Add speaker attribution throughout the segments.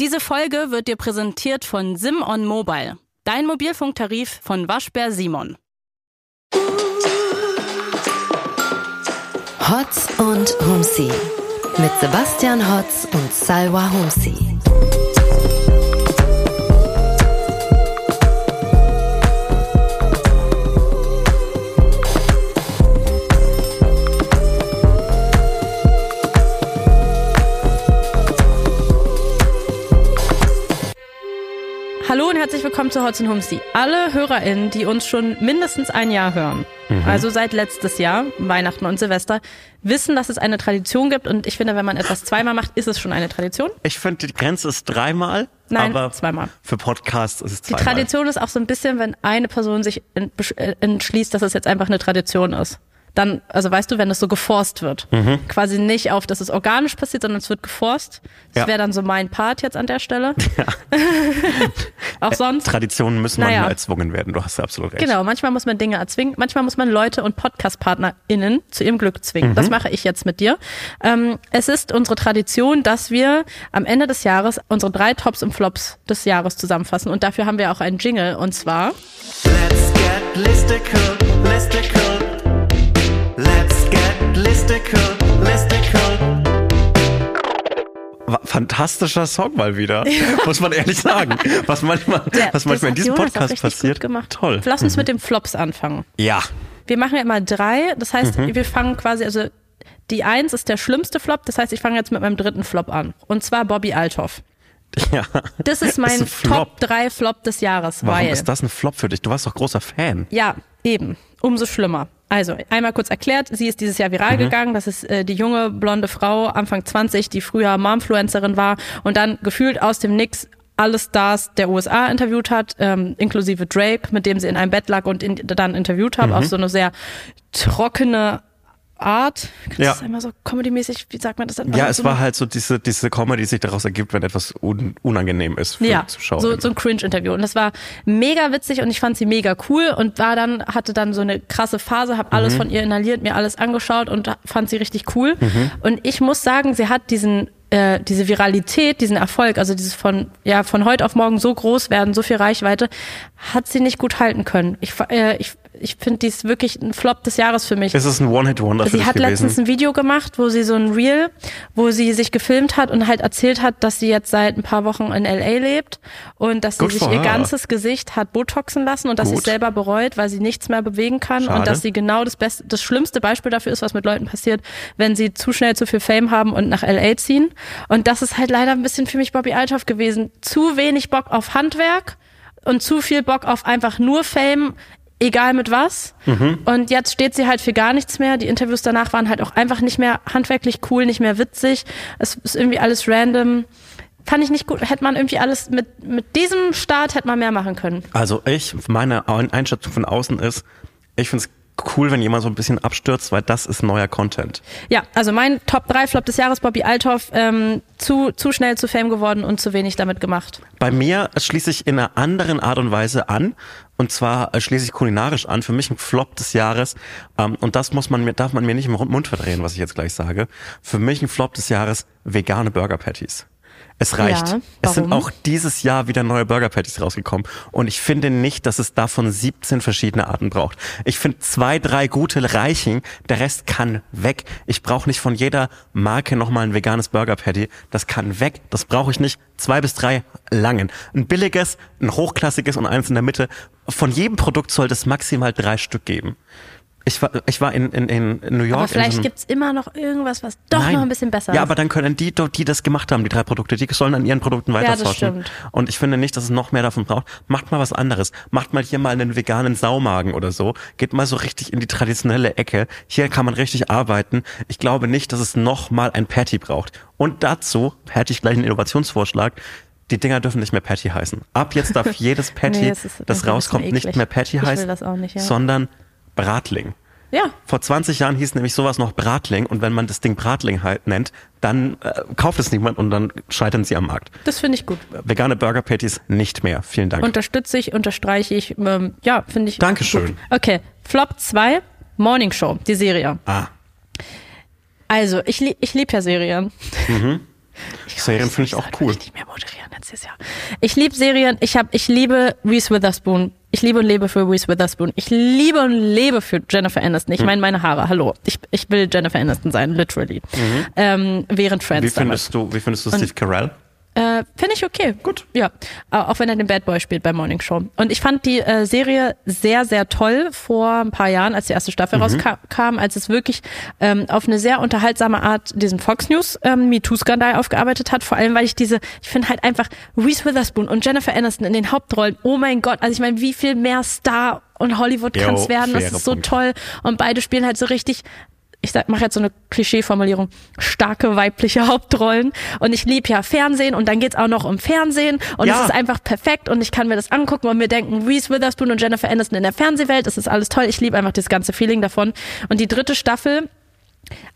Speaker 1: Diese Folge wird dir präsentiert von Sim on Mobile, dein Mobilfunktarif von Waschbär Simon.
Speaker 2: Hotz und Humsi mit Sebastian Hotz und Salwa Humsi.
Speaker 1: Und herzlich willkommen zu Hotz und Humsi. Alle HörerInnen, die uns schon mindestens ein Jahr hören, also seit letztes Jahr, Weihnachten und Silvester, wissen, dass es eine Tradition gibt und ich finde, wenn man etwas zweimal macht, ist es schon eine Tradition.
Speaker 3: Ich finde, die Grenze ist dreimal.
Speaker 1: Nein,
Speaker 3: aber
Speaker 1: zweimal.
Speaker 3: Für Podcasts ist es
Speaker 1: Die
Speaker 3: zweimal.
Speaker 1: Tradition ist auch so ein bisschen, wenn eine Person sich äh, entschließt, dass es jetzt einfach eine Tradition ist. Dann, also weißt du, wenn es so geforst wird.
Speaker 3: Mhm.
Speaker 1: Quasi nicht auf, dass es organisch passiert, sondern es wird geforst. Das
Speaker 3: Ja.
Speaker 1: wäre dann so mein Part jetzt an der Stelle. auch sonst.
Speaker 3: Traditionen müssen
Speaker 1: Naja.
Speaker 3: manchmal erzwungen werden. Du hast absolut recht.
Speaker 1: Genau, manchmal muss man Dinge erzwingen, manchmal muss man Leute und PodcastpartnerInnen zu ihrem Glück zwingen.
Speaker 3: Mhm.
Speaker 1: Das mache ich jetzt mit dir. Ähm, es ist unsere Tradition, dass wir am Ende des Jahres unsere drei Tops und Flops des Jahres zusammenfassen. Und dafür haben wir auch einen Jingle und zwar
Speaker 4: Let's get listicle, listicle. Listicle, listicle.
Speaker 3: Fantastischer Song mal wieder, muss man ehrlich sagen. Was manchmal,
Speaker 1: Der-
Speaker 3: was manchmal in diesem
Speaker 1: Jonas
Speaker 3: Podcast passiert.
Speaker 1: Gemacht.
Speaker 3: Toll. Mhm.
Speaker 1: Lass uns mit den Flops anfangen.
Speaker 3: Ja.
Speaker 1: Wir machen ja immer drei. Das heißt,
Speaker 3: Mhm.
Speaker 1: wir fangen quasi, also die eins ist der schlimmste Flop. Das heißt, ich fange jetzt mit meinem dritten Flop an. Und zwar Bobby Althoff.
Speaker 3: ja.
Speaker 1: Das ist mein
Speaker 3: ein Flop.
Speaker 1: Top 3 Flop des Jahres.
Speaker 3: Warum
Speaker 1: weil
Speaker 3: ist das ein Flop für dich? Du warst doch großer Fan.
Speaker 1: Ja, eben. Umso schlimmer. Also, einmal kurz erklärt, sie ist dieses Jahr viral gegangen. Das ist äh, die junge, blonde Frau, Anfang 20, die früher Momfluencerin war und dann gefühlt aus dem Nix alle Stars der USA interviewt hat, ähm, inklusive Drake, mit dem sie in einem Bett lag und in, dann interviewt hat, auf so eine sehr trockene Art. Kannst
Speaker 3: Ja.
Speaker 1: das einmal so comedy-mäßig, wie sagt man das dann?
Speaker 3: Ja, es
Speaker 1: so
Speaker 3: war halt so diese, diese Comedy, die sich daraus ergibt, wenn etwas un unangenehm ist für
Speaker 1: ja,
Speaker 3: Zuschauer.
Speaker 1: so, so ein Cringe-Interview. Und das war mega witzig und ich fand sie mega cool und war dann, hatte dann so eine krasse Phase, habe
Speaker 3: Mhm.
Speaker 1: alles von ihr inhaliert, mir alles angeschaut und fand sie richtig cool.
Speaker 3: Mhm.
Speaker 1: Und ich muss sagen, sie hat diesen äh, diese Viralität, diesen Erfolg, also dieses von ja von heute auf morgen so groß werden, so viel Reichweite, hat sie nicht gut halten können. Ich äh, ich ich finde, die ist wirklich ein Flop des Jahres für mich.
Speaker 3: es ist ein One-Hit-Wonder für
Speaker 1: Sie
Speaker 3: dich
Speaker 1: hat
Speaker 3: gewesen.
Speaker 1: letztens ein Video gemacht, wo sie so ein Reel, wo sie sich gefilmt hat und halt erzählt hat, dass sie jetzt seit ein paar Wochen in LA lebt und dass sie
Speaker 3: Good
Speaker 1: sich
Speaker 3: for
Speaker 1: ihr
Speaker 3: her.
Speaker 1: ganzes Gesicht hat botoxen lassen und dass sie es selber bereut, weil sie nichts mehr bewegen kann
Speaker 3: Schade.
Speaker 1: und dass sie genau das beste, das schlimmste Beispiel dafür ist, was mit Leuten passiert, wenn sie zu schnell zu viel Fame haben und nach LA ziehen. Und das ist halt leider ein bisschen für mich Bobby Althoff gewesen. Zu wenig Bock auf Handwerk und zu viel Bock auf einfach nur Fame, egal mit was. Und jetzt steht sie halt für gar nichts mehr. Die Interviews danach waren halt auch einfach nicht mehr handwerklich cool, nicht mehr witzig. Es ist irgendwie alles random. Fand ich nicht gut. Hätte man irgendwie alles mit, mit diesem Start hätte man mehr machen können.
Speaker 3: Also ich, meine Ein- Einschätzung von außen ist, ich find's cool, wenn jemand so ein bisschen abstürzt, weil das ist neuer Content.
Speaker 1: Ja, also mein Top 3 Flop des Jahres, Bobby Althoff, ähm, zu, zu schnell zu Fame geworden und zu wenig damit gemacht.
Speaker 3: Bei mir schließe ich in einer anderen Art und Weise an. Und zwar äh, schließe ich kulinarisch an. Für mich ein Flop des Jahres. Ähm, und das muss man mir, darf man mir nicht im Mund verdrehen, was ich jetzt gleich sage. Für mich ein Flop des Jahres vegane Burger Patties. Es reicht.
Speaker 1: Ja,
Speaker 3: es sind auch dieses Jahr wieder neue Burger Patties rausgekommen. Und ich finde nicht, dass es davon 17 verschiedene Arten braucht. Ich finde zwei, drei gute reichen. Der Rest kann weg. Ich brauche nicht von jeder Marke nochmal ein veganes Burger Patty. Das kann weg. Das brauche ich nicht. Zwei bis drei langen. Ein billiges, ein hochklassiges und eins in der Mitte. Von jedem Produkt sollte es maximal drei Stück geben. Ich war, ich war in, in, in New York.
Speaker 1: Aber vielleicht
Speaker 3: so
Speaker 1: gibt's immer noch irgendwas, was doch
Speaker 3: Nein.
Speaker 1: noch ein bisschen besser
Speaker 3: Ja,
Speaker 1: ist.
Speaker 3: aber dann können die, die das gemacht haben, die drei Produkte, die sollen an ihren Produkten
Speaker 1: das
Speaker 3: weiterforschen.
Speaker 1: stimmt.
Speaker 3: und ich finde nicht, dass es noch mehr davon braucht. Macht mal was anderes. Macht mal hier mal einen veganen Saumagen oder so. Geht mal so richtig in die traditionelle Ecke. Hier kann man richtig arbeiten. Ich glaube nicht, dass es noch mal ein Patty braucht. Und dazu hätte ich gleich einen Innovationsvorschlag. Die Dinger dürfen nicht mehr Patty heißen. Ab jetzt darf jedes Patty,
Speaker 1: Nee,
Speaker 3: das
Speaker 1: ein
Speaker 3: rauskommt, nicht mehr Patty heißen,
Speaker 1: das nicht, ja.
Speaker 3: sondern Bratling.
Speaker 1: Ja,
Speaker 3: Vor 20 Jahren hieß nämlich sowas noch Bratling und wenn man das Ding Bratling halt nennt, dann äh, kauft es niemand und dann scheitern sie am Markt.
Speaker 1: das finde ich gut.
Speaker 3: Vegane Burger Patties nicht mehr. Vielen Dank.
Speaker 1: Unterstütze ich, unterstreiche ich. Ähm, ja, finde ich.
Speaker 3: Dankeschön.
Speaker 1: Gut. Okay, Flop 2, Morning Show, die Serie.
Speaker 3: ah,
Speaker 1: Also, ich, lieb- ich liebe ja Serien.
Speaker 3: Serien finde ich auch cool.
Speaker 1: wirklich nicht mehr moderieren. dieses Jahr. Ich liebe Serien. Ich habe, ich liebe Reese Witherspoon. Ich liebe und lebe für Reese Witherspoon. Ich liebe und lebe für Jennifer Aniston. Ich meine meine Haare. Hallo. Ich, ich will Jennifer Aniston sein, literally. Ähm, während Friends.
Speaker 3: Wie findest du, wie findest du Steve Carell?
Speaker 1: Äh, Finde ich okay.
Speaker 3: Gut.
Speaker 1: Ja, auch wenn er den Bad Boy spielt bei Morning Show. Und ich fand die äh, Serie sehr, sehr toll vor ein paar Jahren, als die erste Staffel rauskam, als es wirklich ähm, auf eine sehr unterhaltsame Art diesen Fox News ähm, MeToo-Skandal aufgearbeitet hat. Vor allem, weil ich diese, ich finde halt einfach Reese Witherspoon und Jennifer Aniston in den Hauptrollen. Oh mein Gott, also ich meine, wie viel mehr Star und Hollywood kann es werden? Das ist so
Speaker 3: Punkt.
Speaker 1: toll. Und beide spielen halt so richtig ich mache jetzt so eine Klischeeformulierung, starke weibliche Hauptrollen. Und ich lieb ja Fernsehen und dann geht's auch noch um Fernsehen und
Speaker 3: Ja.
Speaker 1: es ist einfach perfekt und ich kann mir das angucken und mir denken, Reese Witherspoon und Jennifer Aniston in der Fernsehwelt, das ist alles toll. Ich liebe einfach das ganze Feeling davon. Und die dritte Staffel,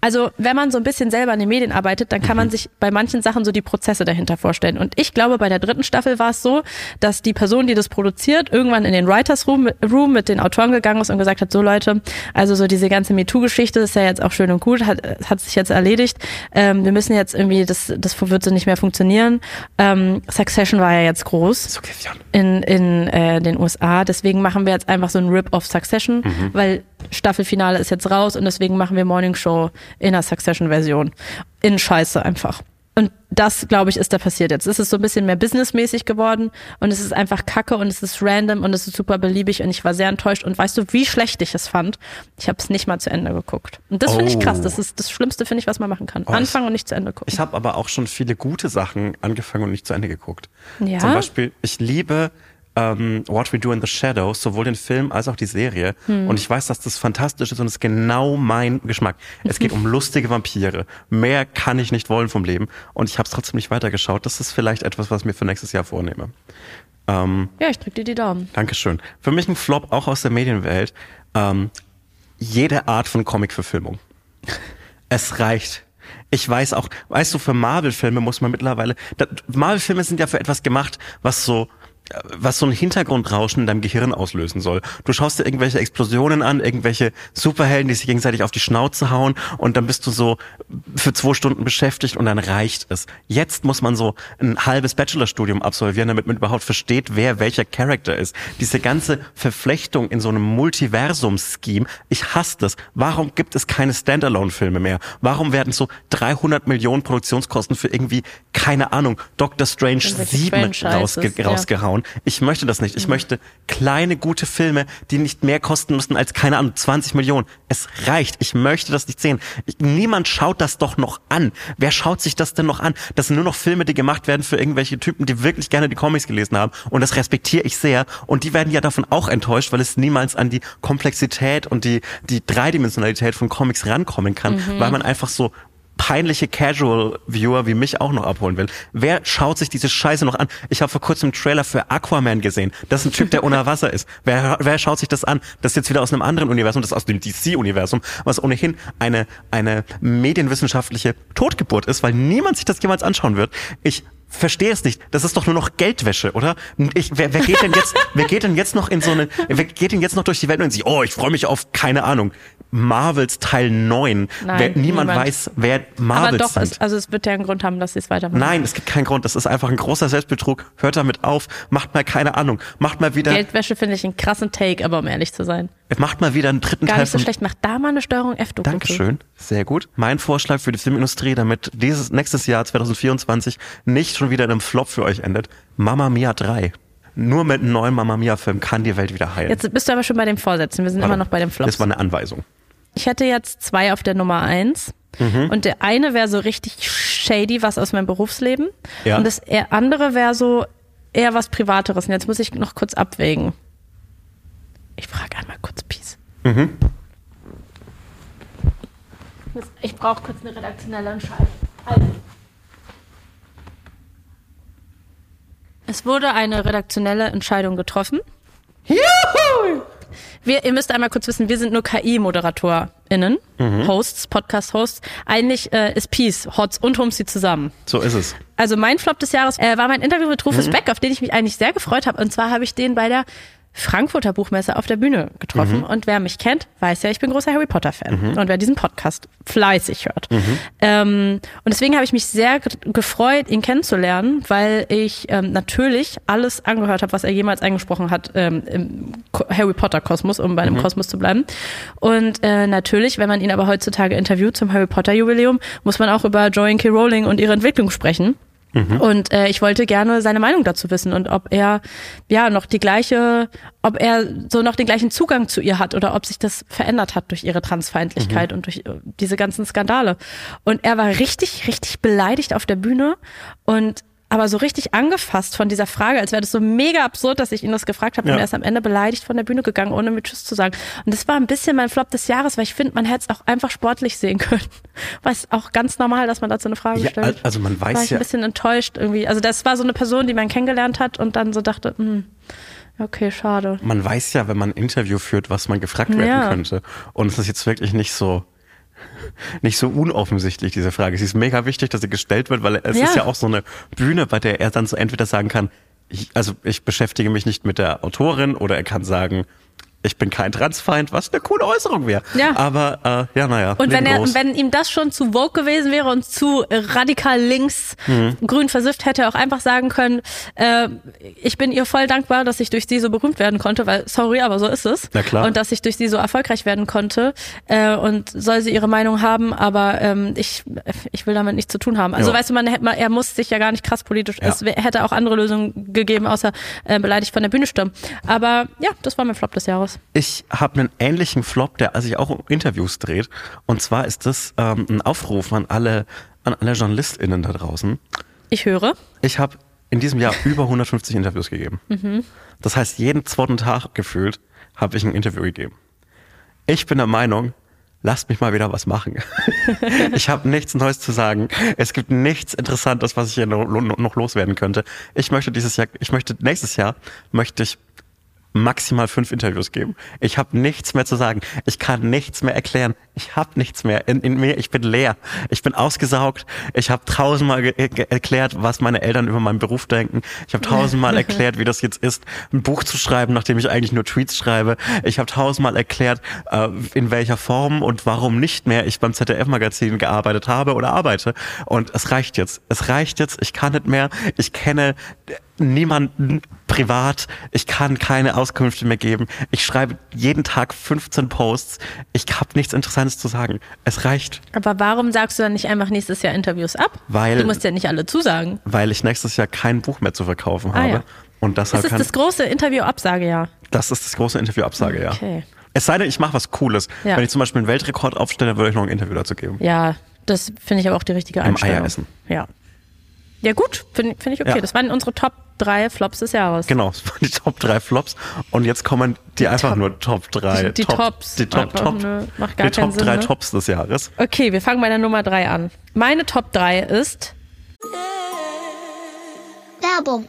Speaker 1: also wenn man so ein bisschen selber in den Medien arbeitet, dann kann man sich bei manchen Sachen so die Prozesse dahinter vorstellen. Und ich glaube, bei der dritten Staffel war es so, dass die Person, die das produziert, irgendwann in den Writers Room, Room mit den Autoren gegangen ist und gesagt hat, so Leute, also so diese ganze MeToo-Geschichte ist ja jetzt auch schön und gut, hat, hat sich jetzt erledigt. Ähm, wir müssen jetzt irgendwie, das, das wird so nicht mehr funktionieren. Ähm, Succession war ja jetzt groß in, in äh, den USA. Deswegen machen wir jetzt einfach so ein Rip of Succession, weil Staffelfinale ist jetzt raus und deswegen machen wir Morning Show in der Succession-Version. In Scheiße einfach. Und das, glaube ich, ist da passiert jetzt. Es ist so ein bisschen mehr businessmäßig geworden und es ist einfach kacke und es ist random und es ist super beliebig und ich war sehr enttäuscht. Und weißt du, wie schlecht ich es fand? Ich habe es nicht mal zu Ende geguckt. Und das finde ich
Speaker 3: Oh.
Speaker 1: krass. Das ist das Schlimmste, finde ich, was man machen kann.
Speaker 3: Oh,
Speaker 1: Anfangen und nicht zu Ende gucken.
Speaker 3: Ich habe aber auch schon viele gute Sachen angefangen und nicht zu Ende geguckt.
Speaker 1: Ja?
Speaker 3: Zum Beispiel, ich liebe ähm, What We Do in the Shadows, sowohl den Film als auch die Serie.
Speaker 1: Hm.
Speaker 3: Und ich weiß, dass das fantastisch ist und es ist genau mein Geschmack. Es geht um lustige Vampire. Mehr kann ich nicht wollen vom Leben. Und ich habe es trotzdem nicht weitergeschaut. Das ist vielleicht etwas, was ich mir für nächstes Jahr vornehme. Ähm,
Speaker 1: ja, ich drücke dir die Daumen.
Speaker 3: Dankeschön. Für mich ein Flop auch aus der Medienwelt. Ähm, jede Art von Comic-Verfilmung. Es reicht. Ich weiß auch, weißt du, für Marvel-Filme muss man mittlerweile, Marvel-Filme sind ja für etwas gemacht, was so, was so ein Hintergrundrauschen in deinem Gehirn auslösen soll. Du schaust dir irgendwelche Explosionen an, irgendwelche Superhelden, die sich gegenseitig auf die Schnauze hauen und dann bist du so für zwei Stunden beschäftigt und dann reicht es. Jetzt muss man so ein halbes Bachelorstudium absolvieren, damit man überhaupt versteht, wer welcher Charakter ist. Diese ganze Verflechtung in so einem Multiversum-Scheme, ich hasse das. Warum gibt es keine Standalone-Filme mehr? Warum werden so 300 Millionen Produktionskosten für irgendwie, keine Ahnung, Doctor Strange
Speaker 1: Irgendwelche
Speaker 3: 7
Speaker 1: Franchises,
Speaker 3: rausge
Speaker 1: ja.
Speaker 3: Rausgehauen? Ich möchte das nicht. Ich
Speaker 1: Mhm.
Speaker 3: möchte kleine, gute Filme, die nicht mehr kosten müssen als, keine Ahnung, 20 Millionen. Es reicht. Ich möchte das nicht sehen. Ich, niemand schaut das doch noch an. Wer schaut sich das denn noch an? Das sind nur noch Filme, die gemacht werden für irgendwelche Typen, die wirklich gerne die Comics gelesen haben. Und das respektiere ich sehr. Und die werden ja davon auch enttäuscht, weil es niemals an die Komplexität und die, die Dreidimensionalität von Comics rankommen kann,
Speaker 1: Mhm.
Speaker 3: weil man einfach so peinliche Casual-Viewer wie mich auch noch abholen will. Wer schaut sich diese Scheiße noch an? Ich habe vor kurzem einen Trailer für Aquaman gesehen. Das ist ein Typ, der unter Wasser ist. Wer, wer schaut sich das an? Das ist jetzt wieder aus einem anderen Universum, das ist aus dem DC-Universum, was ohnehin eine, eine medienwissenschaftliche Totgeburt ist, weil niemand sich das jemals anschauen wird. Ich verstehe es nicht. Das ist doch nur noch Geldwäsche, oder? Ich, wer, wer geht denn jetzt, wer geht denn jetzt noch in so eine, wer geht denn jetzt noch durch die Welt und sieht, oh, ich freue mich auf, keine Ahnung, Marvels Teil 9.
Speaker 1: Nein,
Speaker 3: wer, niemand,
Speaker 1: niemand.
Speaker 3: weiß, wer
Speaker 1: Aber
Speaker 3: Marvels
Speaker 1: doch,
Speaker 3: sind.
Speaker 1: es, also es wird ja einen Grund haben, dass sie es weitermachen.
Speaker 3: Nein, es gibt keinen Grund. Das ist einfach ein großer Selbstbetrug. Hört damit auf. Macht mal keine Ahnung. Macht mal wieder,
Speaker 1: Geldwäsche finde ich einen krassen Take, aber um ehrlich zu sein.
Speaker 3: macht mal wieder einen dritten
Speaker 1: Gar
Speaker 3: Teil
Speaker 1: nicht so schlecht. Mach da mal eine Steuerung F-Doku.
Speaker 3: Dankeschön, sehr gut. Mein Vorschlag für die Filmindustrie, damit dieses nächstes Jahr 2024 nicht schon wieder in einem Flop für euch endet, Mamma Mia 3. Nur mit einem neuen Mamma Mia Film kann die Welt wieder heilen.
Speaker 1: Jetzt bist du aber schon bei den Vorsätzen. Wir sind immer
Speaker 3: Pardon.
Speaker 1: noch bei den Flops.
Speaker 3: Das war eine Anweisung.
Speaker 1: Ich hätte jetzt zwei auf der Nummer eins.
Speaker 3: Mhm.
Speaker 1: Und der eine wäre so richtig shady, was aus meinem Berufsleben.
Speaker 3: Ja.
Speaker 1: Und das andere wäre so eher was Privateres. Und jetzt muss ich noch kurz abwägen. Ich frage einmal kurz Peace.
Speaker 3: Mhm.
Speaker 1: Ich brauche kurz eine redaktionelle Entscheidung. Also. Es wurde eine redaktionelle Entscheidung getroffen. Wir, ihr müsst einmal kurz wissen, wir sind nur KI-ModeratorInnen, Hosts, Podcast-Hosts. Eigentlich äh, ist Peace, Hots und Humsi zusammen.
Speaker 3: So ist es.
Speaker 1: Also mein Flop des Jahres äh, war mein Interview mit Rufus Beck, auf den ich mich eigentlich sehr gefreut habe. Und zwar habe ich den bei der Frankfurter Buchmesse auf der Bühne getroffen. Und wer mich kennt, weiß ja, ich bin großer Harry Potter-Fan. Und wer diesen Podcast fleißig hört. Ähm, und deswegen habe ich mich sehr ge- gefreut, ihn kennenzulernen, weil ich ähm, natürlich alles angehört habe, was er jemals eingesprochen hat ähm, im Harry Potter-Kosmos, um bei einem Kosmos zu bleiben. Und äh, natürlich, wenn man ihn aber heutzutage interviewt zum Harry Potter-Jubiläum, muss man auch über Joanne K. Rowling und ihre Entwicklung sprechen. Und äh, ich wollte gerne seine Meinung dazu wissen und ob er ja noch die gleiche, ob er so noch den gleichen Zugang zu ihr hat oder ob sich das verändert hat durch ihre Transfeindlichkeit und durch äh, diese ganzen Skandale. Und er war richtig, richtig beleidigt auf der Bühne und aber so richtig angefasst von dieser Frage, als wäre das so mega absurd, dass ich ihn das gefragt habe
Speaker 3: Ja.
Speaker 1: und er ist am Ende beleidigt von der Bühne gegangen, ohne mir Tschüss zu sagen. Und das war ein bisschen mein Flop des Jahres, weil ich finde, man hätte es auch einfach sportlich sehen können. Was auch ganz normal, dass man dazu eine Frage
Speaker 3: Ja,
Speaker 1: stellt
Speaker 3: also man weiß
Speaker 1: war ich
Speaker 3: ja-
Speaker 1: ein bisschen enttäuscht irgendwie. Also das war so eine Person, die man kennengelernt hat und dann so dachte, hm, okay, schade.
Speaker 3: Man weiß ja, wenn man ein Interview führt, was man gefragt werden
Speaker 1: Ja.
Speaker 3: könnte. Und es ist jetzt wirklich nicht so nicht so unoffensichtlich, diese Frage. Sie ist mega wichtig, dass sie gestellt wird, weil es
Speaker 1: Ja.
Speaker 3: ist ja auch so eine Bühne, bei der er dann so entweder sagen kann, ich, also ich beschäftige mich nicht mit der Autorin oder er kann sagen, ich bin kein Transfeind, was eine coole Äußerung wäre.
Speaker 1: Ja.
Speaker 3: Aber äh, ja, naja.
Speaker 1: Und wenn er, wenn ihm das schon zu woke gewesen wäre und zu radikal links,
Speaker 3: Mhm.
Speaker 1: grün versifft, hätte er auch einfach sagen können, äh, ich bin ihr voll dankbar, dass ich durch sie so berühmt werden konnte, weil sorry, aber so ist es.
Speaker 3: Na klar.
Speaker 1: Und dass ich durch sie so erfolgreich werden konnte. Äh, und soll sie ihre Meinung haben, aber ähm, ich, ich will damit nichts zu tun haben. Also
Speaker 3: Ja.
Speaker 1: weißt du, man hätte mal, er muss sich ja gar nicht krass politisch.
Speaker 3: Ja.
Speaker 1: Es hätte auch andere Lösungen gegeben, außer äh, beleidigt von der Bühne stürmen. Aber ja, das war mein Flop des Jahres.
Speaker 3: Ich habe einen ähnlichen Flop, der sich auch um Interviews dreht. Und zwar ist das ähm, ein Aufruf an alle, an alle JournalistInnen da draußen.
Speaker 1: Ich höre.
Speaker 3: Ich habe in diesem Jahr über 150 Interviews gegeben. Das heißt, jeden zweiten Tag gefühlt habe ich ein Interview gegeben. Ich bin der Meinung, lasst mich mal wieder was machen. ich habe nichts Neues zu sagen. Es gibt nichts Interessantes, was ich hier noch loswerden könnte. Ich möchte dieses Jahr, ich möchte nächstes Jahr möchte ich maximal fünf Interviews geben. Ich habe nichts mehr zu sagen. Ich kann nichts mehr erklären. Ich habe nichts mehr in, in mir. Ich bin leer. Ich bin ausgesaugt. Ich habe tausendmal erklärt, was meine Eltern über meinen Beruf denken. Ich habe tausendmal erklärt, wie das jetzt ist, ein Buch zu schreiben, nachdem ich eigentlich nur Tweets schreibe. Ich habe tausendmal erklärt, äh, in welcher Form und warum nicht mehr ich beim ZDF-Magazin gearbeitet habe oder arbeite. Und es reicht jetzt. Es reicht jetzt. Ich kann nicht mehr. Ich kenne niemanden privat. Ich kann keine Auskünfte mehr geben. Ich schreibe jeden Tag 15 Posts. Ich habe nichts Interessantes zu sagen. Es reicht,
Speaker 1: Aber warum sagst du dann nicht einfach nächstes Jahr Interviews ab?
Speaker 3: Weil-
Speaker 1: du musst ja nicht alle zusagen.
Speaker 3: weil ich nächstes Jahr kein Buch mehr zu verkaufen
Speaker 1: Ah,
Speaker 3: habe.
Speaker 1: ja.
Speaker 3: Und deshalb
Speaker 1: Das ist das große Interview-Absagejahr.
Speaker 3: das ist das große Interview-Absage, ja.
Speaker 1: Okay.
Speaker 3: Es sei denn, ich mache was Cooles.
Speaker 1: Ja.
Speaker 3: Wenn ich zum Beispiel einen Weltrekord aufstelle, würde ich noch ein Interview dazu geben.
Speaker 1: Ja, das finde ich aber auch die richtige Einstellung.
Speaker 3: Eier essen.
Speaker 1: Ja. Ja, gut, finde find ich okay.
Speaker 3: Ja.
Speaker 1: Das waren unsere Top 3 Flops des Jahres.
Speaker 3: Genau, das waren die Top 3 Flops. Und jetzt kommen die, einfach
Speaker 1: Top-
Speaker 3: nur Top 3.
Speaker 1: die- die
Speaker 3: Top,
Speaker 1: Tops.
Speaker 3: Die Top,
Speaker 1: Einfach
Speaker 3: Top,
Speaker 1: nur- macht gar
Speaker 3: die Top
Speaker 1: Sinn,
Speaker 3: 3
Speaker 1: ne?
Speaker 3: Tops des Jahres.
Speaker 1: Okay, wir fangen bei der Nummer 3 an. Meine Top 3 ist
Speaker 5: Werbung.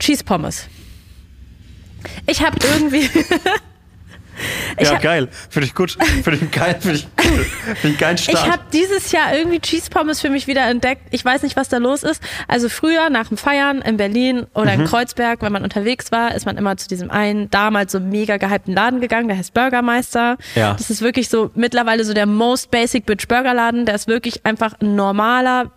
Speaker 1: Cheese Pommes. Ich habe irgendwie. Ich
Speaker 3: ja,
Speaker 1: hab-
Speaker 3: geil. Finde ich gut. Finde ich geil. Finde ich cool. Finde ich geil
Speaker 1: Ich habe dieses Jahr irgendwie Cheese Pommes für mich wieder entdeckt. Ich weiß nicht, was da los ist. Also früher nach dem Feiern in Berlin oder
Speaker 3: Mhm.
Speaker 1: in Kreuzberg, wenn man unterwegs war, ist man immer zu diesem einen damals so mega gehypten Laden gegangen, der heißt Burgermeister.
Speaker 3: Ja.
Speaker 1: Das ist wirklich so mittlerweile so der most basic bitch Burgerladen. Der ist wirklich einfach ein normaler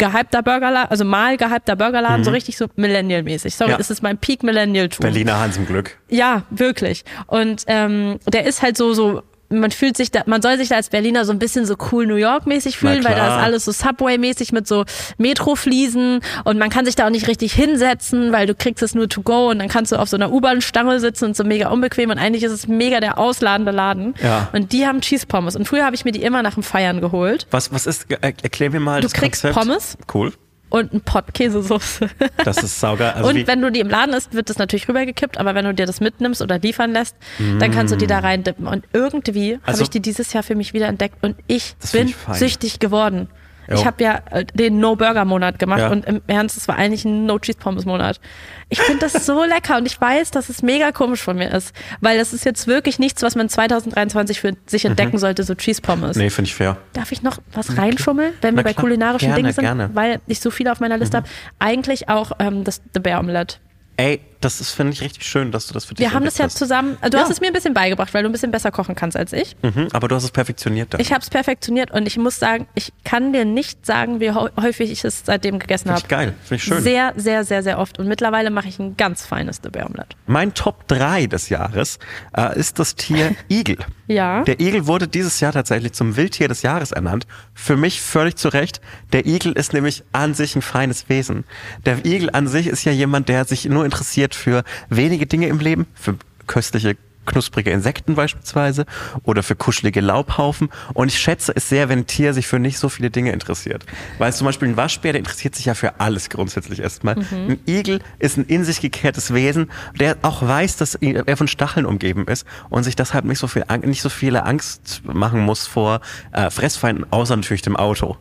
Speaker 1: gehypter Burgerladen, also mal gehypter Burgerladen, so richtig so Millennial-mäßig. Sorry,
Speaker 3: Mhm. Ja.
Speaker 1: das ist mein Peak Millennial-Tum.
Speaker 3: Berliner Hans im Glück.
Speaker 1: Ja, wirklich. Und ähm, der ist halt so, so, man fühlt sich da, man soll sich da als Berliner so ein bisschen so cool New York-mäßig fühlen, weil da ist alles so Subway-mäßig mit so Metrofliesen und man kann sich da auch nicht richtig hinsetzen, weil du kriegst es nur to go und dann kannst du auf so einer U-Bahn-Stange sitzen und so mega unbequem und eigentlich ist es mega der ausladende Laden.
Speaker 3: Ja.
Speaker 1: Und die haben Cheese Pommes und früher habe ich mir die immer nach dem Feiern geholt
Speaker 3: Was, was ist, er, erklär mir mal
Speaker 1: Du
Speaker 3: das
Speaker 1: kriegst
Speaker 3: Konzept.
Speaker 1: Pommes.
Speaker 3: Cool.
Speaker 1: Und ein Pot Käsesoße.
Speaker 3: Das ist saugeil. Also
Speaker 1: und wenn du die im Laden isst, wird das natürlich rübergekippt, aber wenn du dir das mitnimmst oder liefern lässt, dann kannst du die da reindippen. Und irgendwie habe
Speaker 3: Mm. Also-
Speaker 1: ich die dieses Jahr für mich wieder entdeckt und ich bin
Speaker 3: ich
Speaker 1: süchtig geworden.
Speaker 3: Jo.
Speaker 1: Ich habe ja äh, den No-Burger-Monat gemacht
Speaker 3: Ja.
Speaker 1: und im Ernst, es war eigentlich ein No-Cheese-Pommes-Monat. Ich finde das so lecker und ich weiß, dass es mega komisch von mir ist, weil das ist jetzt wirklich nichts, was man 2023 für sich entdecken sollte, so Cheese-Pommes.
Speaker 3: Mhm. nee, finde ich fair.
Speaker 1: Darf ich noch was reinschummeln, wenn wir
Speaker 3: Na
Speaker 1: bei
Speaker 3: klar.
Speaker 1: kulinarischen
Speaker 3: Gerne,
Speaker 1: Dingen sind?
Speaker 3: gerne. Mhm.
Speaker 1: Weil ich so viele auf meiner Liste habe. Eigentlich auch ähm, das The Bear Omelette.
Speaker 3: Ey, das ist, finde ich, richtig schön, dass du das für dich
Speaker 1: Wir haben das ja
Speaker 3: hast.
Speaker 1: zusammen, du
Speaker 3: Ja.
Speaker 1: hast es mir ein bisschen beigebracht, weil du ein bisschen besser kochen kannst als ich.
Speaker 3: Mhm, aber du hast es perfektioniert dann.
Speaker 1: Ich habe es perfektioniert und ich muss sagen, ich kann dir nicht sagen, wie häufig ich es seitdem gegessen habe.
Speaker 3: geil. Finde ich schön.
Speaker 1: Sehr, sehr, sehr, sehr oft. Und mittlerweile mache ich ein ganz feines Bear Omelette.
Speaker 3: Mein Top 3 des Jahres äh, ist das Tier Igel.
Speaker 1: Ja.
Speaker 3: Der Igel wurde dieses Jahr tatsächlich zum Wildtier des Jahres ernannt. Für mich völlig zu Recht. Der Igel ist nämlich an sich ein feines Wesen. Der Igel an sich ist ja jemand, der sich nur interessiert für wenige Dinge im Leben, für köstliche knusprige Insekten beispielsweise oder für kuschelige Laubhaufen. Und ich schätze es sehr, wenn ein Tier sich für nicht so viele Dinge interessiert. Weil zum Beispiel ein Waschbär, der interessiert sich ja für alles grundsätzlich erstmal. Ein Igel ist ein in sich gekehrtes Wesen, der auch weiß, dass er von Stacheln umgeben ist und sich deshalb nicht so viel, nicht so viele Angst machen muss vor äh, Fressfeinden, außer natürlich dem Auto.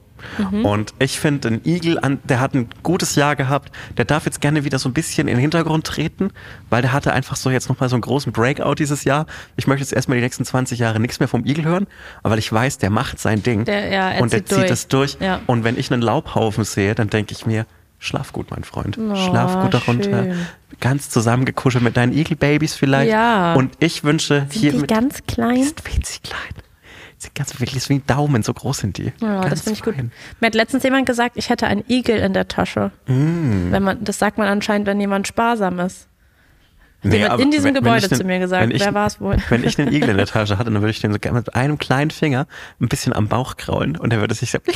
Speaker 3: Und ich finde, ein Igel, an, der hat ein gutes Jahr gehabt, der darf jetzt gerne wieder so ein bisschen in den Hintergrund treten, weil der hatte einfach so jetzt nochmal so einen großen Breakout dieses Jahr. Ich möchte jetzt erstmal die nächsten 20 Jahre nichts mehr vom Igel hören, aber weil ich weiß, der macht sein Ding
Speaker 1: Der- ja, er
Speaker 3: und der
Speaker 1: zieht durch.
Speaker 3: es durch.
Speaker 1: Ja.
Speaker 3: Und wenn ich einen Laubhaufen sehe, dann denke ich mir, schlaf gut, mein Freund. schlaf gut darunter.
Speaker 1: schön.
Speaker 3: Ganz zusammengekuschelt mit deinen Igelbabys vielleicht.
Speaker 1: Ja.
Speaker 3: Und ich wünsche hier
Speaker 1: die ganz klein?
Speaker 3: Die sind winzig klein. Sind ganz wirklich wie Daumen, so groß sind die.
Speaker 1: Ja,
Speaker 3: ganz
Speaker 1: das finde ich gut. Mir hat letztens jemand gesagt, ich hätte einen Igel in der Tasche.
Speaker 3: Mm.
Speaker 1: Wenn man, das sagt man anscheinend, wenn jemand sparsam ist.
Speaker 3: Nee,
Speaker 1: Jemand in diesem
Speaker 3: wenn- wenn
Speaker 1: Gebäude
Speaker 3: ich den-
Speaker 1: zu mir gesagt.
Speaker 3: wenn ich-
Speaker 1: Wer war es wohl?
Speaker 3: Wenn ich einen Igel in der Tasche hatte, dann würde ich den so mit einem kleinen Finger ein bisschen am Bauch kraulen und er würde sich so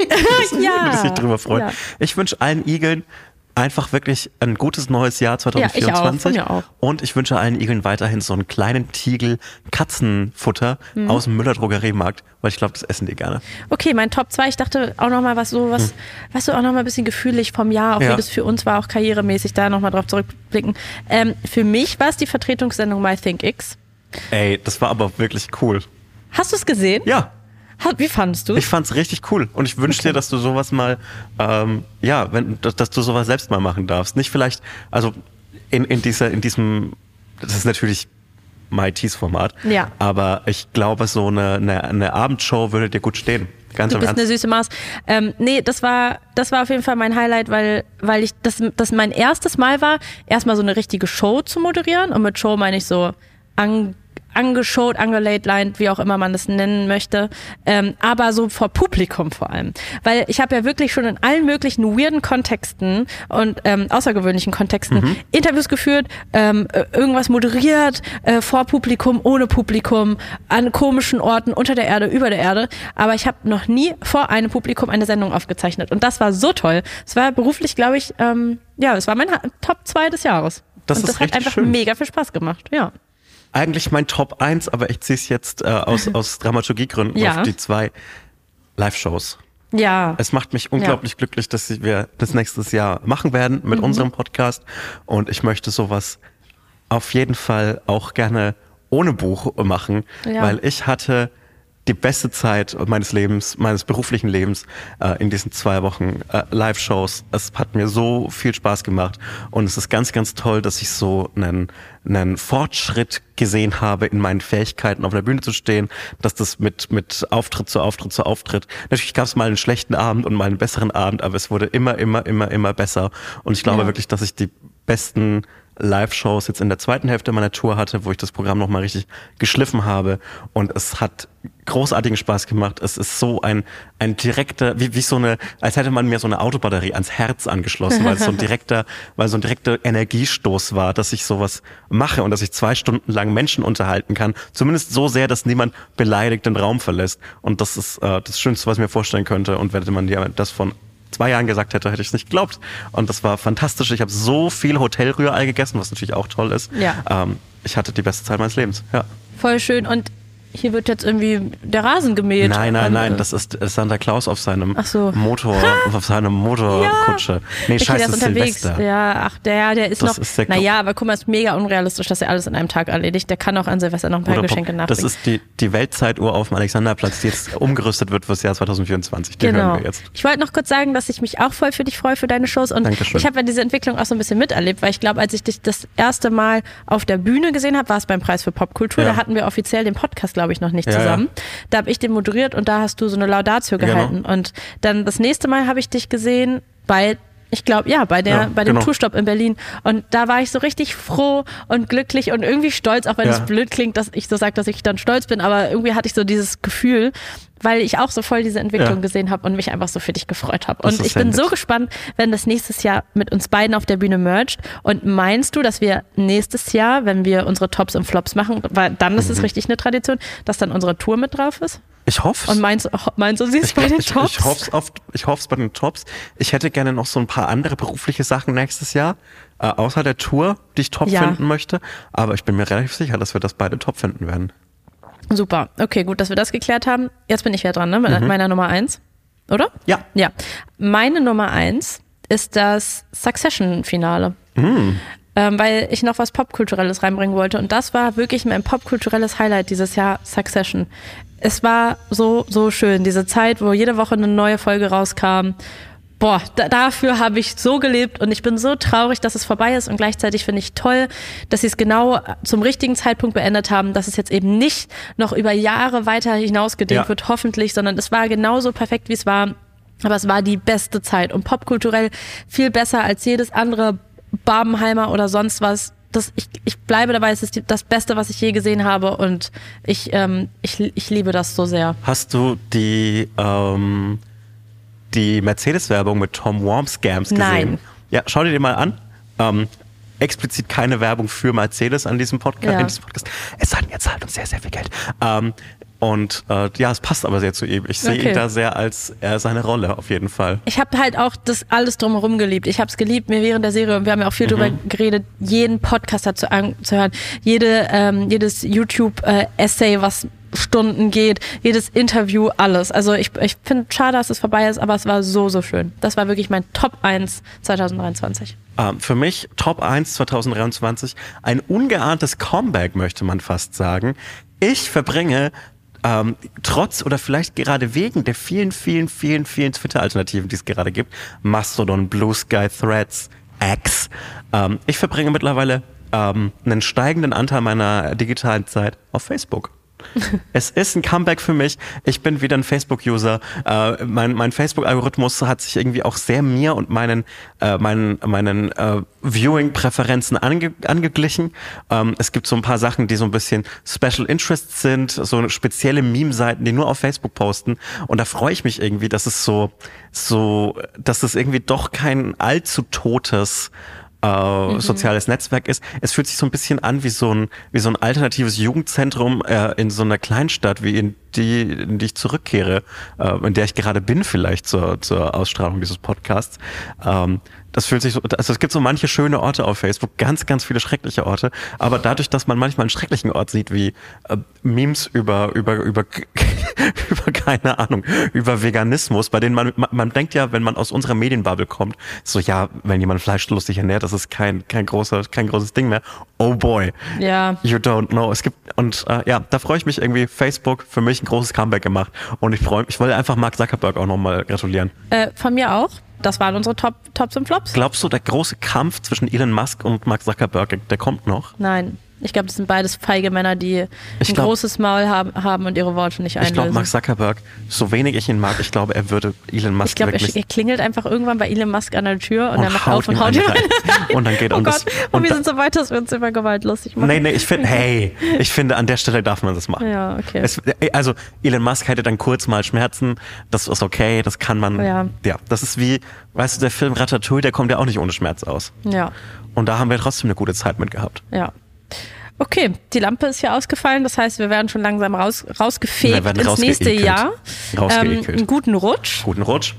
Speaker 1: ja,
Speaker 3: würde sich drüber freuen.
Speaker 1: Ja.
Speaker 3: Ich wünsche allen Igeln einfach wirklich ein gutes neues Jahr 2024.
Speaker 1: Ja, ich auch.
Speaker 3: Und ich wünsche allen Igeln weiterhin so einen kleinen Tiegel Katzenfutter
Speaker 1: Mhm.
Speaker 3: aus dem Müller-Drogeriemarkt, weil ich glaube, das essen die gerne.
Speaker 1: Okay, mein Top 2, ich dachte auch nochmal was so, was, weißt du, auch nochmal ein bisschen gefühlig vom Jahr, auch.
Speaker 3: Ja.
Speaker 1: wie das für uns war, auch karrieremäßig, da nochmal drauf zurückblicken. Ähm, für mich war es die Vertretungssendung My Think X.
Speaker 3: Ey, das war aber wirklich cool.
Speaker 1: Hast du es gesehen?
Speaker 3: Ja,
Speaker 1: Wie fandest du
Speaker 3: ich fand's richtig cool und ich wünsche dir, dass du sowas mal, ähm, ja, wenn, dass, dass du sowas selbst mal machen darfst. Nicht vielleicht, also in, in dieser, in diesem, das ist natürlich MITs Format,
Speaker 1: Ja.
Speaker 3: aber ich glaube, so eine, eine, eine Abendshow würde dir gut stehen. Ganz
Speaker 1: Du bist eine
Speaker 3: Ernst.
Speaker 1: süße Maus. Ähm, nee, das war, das war auf jeden Fall mein Highlight, weil, weil ich das, das mein erstes Mal war, erstmal so eine richtige Show zu moderieren. Und mit Show meine ich so an, angeshowt, angelatlined, wie auch immer man das nennen möchte. Ähm, aber so vor Publikum vor allem. Weil ich habe ja wirklich schon in allen möglichen weirden Kontexten und ähm, außergewöhnlichen Kontexten Interviews geführt, ähm, äh, irgendwas moderiert, äh, vor Publikum, ohne Publikum, an komischen Orten, unter der Erde, über der Erde. Aber ich habe noch nie vor einem Publikum eine Sendung aufgezeichnet. Und das war so toll. Es war beruflich, glaube ich, ähm, ja, es war mein Top 2 des Jahres.
Speaker 3: Das
Speaker 1: und
Speaker 3: ist
Speaker 1: das hat einfach
Speaker 3: schön.
Speaker 1: mega viel Spaß gemacht. Ja.
Speaker 3: Eigentlich mein Top 1, aber ich ziehe es jetzt äh, aus, aus Dramaturgiegründen
Speaker 1: Ja.
Speaker 3: auf die zwei Live-Shows.
Speaker 1: Ja.
Speaker 3: Es macht mich unglaublich glücklich, dass wir das nächstes Jahr machen werden mit
Speaker 1: Mhm.
Speaker 3: unserem Podcast. Und ich möchte sowas auf jeden Fall auch gerne ohne Buch machen,
Speaker 1: Ja.
Speaker 3: weil ich hatte die beste Zeit meines Lebens, meines beruflichen Lebens äh, in diesen zwei Wochen äh, Live-Shows. Es hat mir so viel Spaß gemacht und es ist ganz, ganz toll, dass ich so einen, einen Fortschritt gesehen habe in meinen Fähigkeiten, auf der Bühne zu stehen, dass das mit, mit Auftritt zu Auftritt zu Auftritt. Natürlich gab es mal einen schlechten Abend und mal einen besseren Abend, aber es wurde immer, immer, immer, immer besser. Und ich glaube
Speaker 1: Ja.
Speaker 3: wirklich, dass ich die besten Live-Shows jetzt in der zweiten Hälfte meiner Tour hatte, wo ich das Programm nochmal richtig geschliffen habe. Und es hat großartigen Spaß gemacht. Es ist so ein, ein direkter, wie, wie so eine, als hätte man mir so eine Autobatterie ans Herz angeschlossen, weil es so ein direkter, weil so ein direkter Energiestoß war, dass ich sowas mache und dass ich zwei Stunden lang Menschen unterhalten kann. Zumindest so sehr, dass niemand beleidigt den Raum verlässt. Und das ist äh, das Schönste, was ich mir vorstellen könnte. Und wenn man dir das von zwei Jahren gesagt hätte, hätte ich es nicht geglaubt. Und das war fantastisch. Ich habe so viel Hotelrührei gegessen, was natürlich auch toll ist.
Speaker 1: Ja.
Speaker 3: Ähm, ich hatte die beste Zeit meines Lebens. Ja.
Speaker 1: Voll schön. Und hier wird jetzt irgendwie der Rasen gemäht.
Speaker 3: Nein, nein, nein,
Speaker 1: äh,
Speaker 3: das ist, das ist Santa Claus auf seinem
Speaker 1: so.
Speaker 3: Motor, auf seiner Motorkutsche. Nee,
Speaker 1: Okay,
Speaker 3: scheiße,
Speaker 1: der
Speaker 3: das
Speaker 1: ist unterwegs.
Speaker 3: Silvester.
Speaker 1: Ja, ach, der, der ist
Speaker 3: Das
Speaker 1: noch.
Speaker 3: ist der
Speaker 1: naja, aber guck mal, es ist mega unrealistisch, dass er alles in einem Tag erledigt. Der kann auch an Silvester noch ein paar
Speaker 3: Oder
Speaker 1: Geschenke
Speaker 3: das
Speaker 1: nachbringen.
Speaker 3: ist die, die Weltzeituhr auf dem Alexanderplatz, die jetzt umgerüstet wird fürs Jahr 2024. Die
Speaker 1: Genau.
Speaker 3: hören wir jetzt.
Speaker 1: Ich wollte noch kurz sagen, dass ich mich auch voll für dich freue, für deine Shows. Und
Speaker 3: Dankeschön.
Speaker 1: ich habe ja diese Entwicklung auch so ein bisschen miterlebt, weil ich glaube, als ich dich das erste Mal auf der Bühne gesehen habe, war es beim Preis für Popkultur.
Speaker 3: Ja.
Speaker 1: Da hatten wir offiziell den Podcast, glaube ich, noch nicht
Speaker 3: Ja,
Speaker 1: zusammen. Da habe ich den moderiert und da hast du so eine Laudatio
Speaker 3: Genau.
Speaker 1: gehalten. Und dann das nächste Mal habe ich dich gesehen bei ich glaube, ja, bei der,
Speaker 3: Ja,
Speaker 1: bei dem
Speaker 3: genau.
Speaker 1: Tourstopp in Berlin. Und da war ich so richtig froh und glücklich und irgendwie stolz, auch wenn
Speaker 3: Ja.
Speaker 1: es blöd klingt, dass ich so sage, dass ich dann stolz bin, aber irgendwie hatte ich so dieses Gefühl, weil ich auch so voll diese Entwicklung
Speaker 3: Ja.
Speaker 1: gesehen habe und mich einfach so für dich gefreut habe. Und ich bin
Speaker 3: nett.
Speaker 1: so gespannt, wenn das nächstes Jahr mit uns beiden auf der Bühne mergt. Und meinst du, dass wir nächstes Jahr, wenn wir unsere Tops und Flops machen, weil dann ist es
Speaker 3: Mhm.
Speaker 1: richtig eine Tradition, dass dann unsere Tour mit drauf ist?
Speaker 3: Ich hoffe
Speaker 1: Und meinst, meinst du, sie ist bei den
Speaker 3: ich,
Speaker 1: Tops?
Speaker 3: Ich hoffe es oft, ich hoff's bei den Tops. Ich hätte gerne noch so ein paar andere berufliche Sachen nächstes Jahr, äh, außer der Tour, die ich top
Speaker 1: Ja.
Speaker 3: finden möchte. Aber ich bin mir relativ sicher, dass wir das beide top finden werden.
Speaker 1: Super. Okay, gut, dass wir das geklärt haben. Jetzt bin ich ja dran, ne? Mit meiner Nummer eins. Oder?
Speaker 3: Ja.
Speaker 1: Ja. Meine Nummer eins ist das Succession-Finale. Ähm, weil ich noch was Popkulturelles reinbringen wollte. Und das war wirklich mein popkulturelles Highlight dieses Jahr, Succession. Es war so, so schön. Diese Zeit, wo jede Woche eine neue Folge rauskam. Boah, da, dafür habe ich so gelebt und ich bin so traurig, dass es vorbei ist und gleichzeitig finde ich toll, dass sie es genau zum richtigen Zeitpunkt beendet haben, dass es jetzt eben nicht noch über Jahre weiter hinausgedehnt
Speaker 3: Ja.
Speaker 1: wird, hoffentlich, sondern es war genauso perfekt, wie es war. Aber es war die beste Zeit und popkulturell viel besser als jedes andere Barbenheimer oder sonst was. Das, ich, ich bleibe dabei, es ist die, das Beste, was ich je gesehen habe und ich, ähm, ich, ich liebe das so sehr.
Speaker 3: Hast du die, ähm, die Mercedes-Werbung mit Tom Worm Scams gesehen?
Speaker 1: Nein.
Speaker 3: Ja, schau dir die mal an. Ähm, explizit keine Werbung für Mercedes an diesem Podcast.
Speaker 1: Ja.
Speaker 3: Diesem Podcast. Es hat jetzt halt uns sehr, sehr viel Geld. Ähm, Und äh, ja, es passt aber sehr zu ihm. Ich sehe
Speaker 1: Okay.
Speaker 3: ihn da sehr als äh, seine Rolle auf jeden Fall.
Speaker 1: Ich habe halt auch das alles drumherum geliebt. Ich habe es geliebt, mir während der Serie, und wir haben ja auch viel drüber geredet, jeden Podcast dazu anzuhören, jede, ähm, jedes YouTube-Essay, was Stunden geht, jedes Interview, alles. Also ich, ich finde schade, dass es vorbei ist, aber es war so, so schön. Das war wirklich mein Top 1 2023.
Speaker 3: Ähm, für mich Top 1 2023, ein ungeahntes Comeback, möchte man fast sagen. Ich verbringe ähm, trotz oder vielleicht gerade wegen der vielen, vielen, vielen, vielen Twitter-Alternativen, die es gerade gibt, Mastodon, Blue Sky, Threads, X, ähm, ich verbringe mittlerweile ähm, einen steigenden Anteil meiner digitalen Zeit auf Facebook. Es ist ein Comeback für mich. Ich bin wieder ein Facebook-User. Äh, mein mein Facebook-Algorithmus hat sich irgendwie auch sehr mir und meinen, äh, meinen, meinen äh, Viewing-Präferenzen ange angeglichen. Ähm, es gibt so ein paar Sachen, die so ein bisschen Special Interests sind, so spezielle Meme-Seiten, die nur auf Facebook posten. Und da freue ich mich irgendwie, dass es so, so, dass es irgendwie doch kein allzu totes äh, soziales Netzwerk ist. Es fühlt sich so ein bisschen an wie so ein, wie so ein alternatives Jugendzentrum äh, in so einer Kleinstadt, wie in die, in die ich zurückkehre, äh, in der ich gerade bin vielleicht zur, zur Ausstrahlung dieses Podcasts. Ähm, das fühlt sich so, also es gibt so manche schöne Orte auf Facebook, ganz, ganz viele schreckliche Orte, aber dadurch, dass man manchmal einen schrecklichen Ort sieht, wie äh, Memes über, über, über, über, keine Ahnung, über Veganismus, bei denen man, man, man denkt ja, wenn man aus unserer Medienbubble kommt, so ja, wenn jemand fleischlustig ernährt, das ist kein, kein großer, kein großes Ding mehr. Oh boy.
Speaker 1: Ja.
Speaker 3: You don't know. Es gibt, und äh, ja, da freue ich mich irgendwie, Facebook für mich ein großes Comeback gemacht. Und ich freue ich wollte einfach Mark Zuckerberg auch nochmal gratulieren.
Speaker 1: Äh, von mir auch. Das waren unsere Top, Tops und Flops.
Speaker 3: Glaubst du, der große Kampf zwischen Elon Musk und Mark Zuckerberg, der kommt noch?
Speaker 1: Nein. Ich glaube, das sind beides feige Männer, die
Speaker 3: Ich
Speaker 1: ein
Speaker 3: glaub-
Speaker 1: großes Maul haben, haben und ihre Worte nicht
Speaker 3: Ich glaube,
Speaker 1: einlösen.
Speaker 3: Mark Zuckerberg, so wenig ich ihn mag, ich glaube, er würde Elon Musk
Speaker 1: Ich glaube, er, er klingelt einfach irgendwann bei Elon Musk an der Tür und, er macht auf und haut ihn rein.
Speaker 3: rein. Und dann geht
Speaker 1: oh
Speaker 3: um das.
Speaker 1: und,
Speaker 3: Und
Speaker 1: wir sind so weit, dass wir uns über Gewalt lustig machen.
Speaker 3: Nee, nee, ich finde, hey, ich finde, an der Stelle darf man das machen.
Speaker 1: Ja, okay.
Speaker 3: Es, also, Elon Musk hätte dann kurz mal Schmerzen, das ist okay, das kann man,
Speaker 1: Ja.
Speaker 3: ja, das ist wie, weißt du, der Film Ratatouille, der kommt ja auch nicht ohne Schmerz aus.
Speaker 1: Ja,
Speaker 3: Und da haben wir trotzdem eine gute Zeit mit gehabt.
Speaker 1: ja. Okay, die Lampe ist hier ausgefallen, das heißt, wir werden schon langsam raus, rausgefegt ins nächste. Jahr.
Speaker 3: Rausgeekelt.
Speaker 1: einen guten Rutsch.
Speaker 3: Guten Rutsch.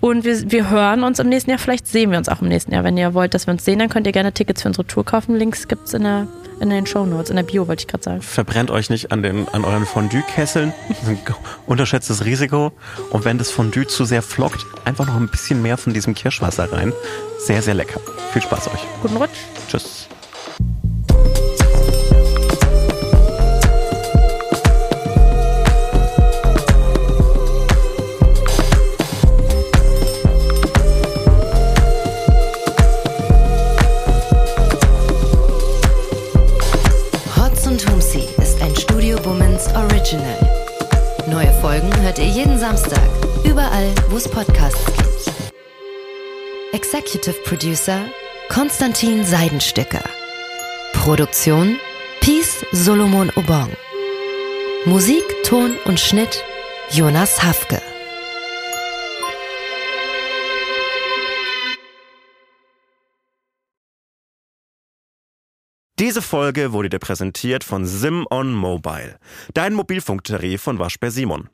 Speaker 1: Und wir, wir hören uns im nächsten Jahr, vielleicht sehen wir uns auch im nächsten Jahr. Wenn ihr wollt, dass wir uns sehen, dann könnt ihr gerne Tickets für unsere Tour kaufen. Links gibt's in, der, in den Shownotes, in der Bio, wollte ich gerade sagen.
Speaker 3: Verbrennt euch nicht an, den, an euren Fondue-Kesseln. Das ist ein unterschätztes Risiko. Und wenn das Fondue zu sehr flockt, einfach noch ein bisschen mehr von diesem Kirschwasser rein. Sehr, sehr lecker. Viel Spaß euch.
Speaker 1: Guten Rutsch.
Speaker 3: Tschüss.
Speaker 2: Executive Producer Konstantin Seidenstücker. Produktion Peace Solomon Obong. Musik, Ton und Schnitt Jonas Hafke.
Speaker 3: Diese Folge wurde dir präsentiert von Sim on Mobile, dein Mobilfunktarif von Waschbär Simon.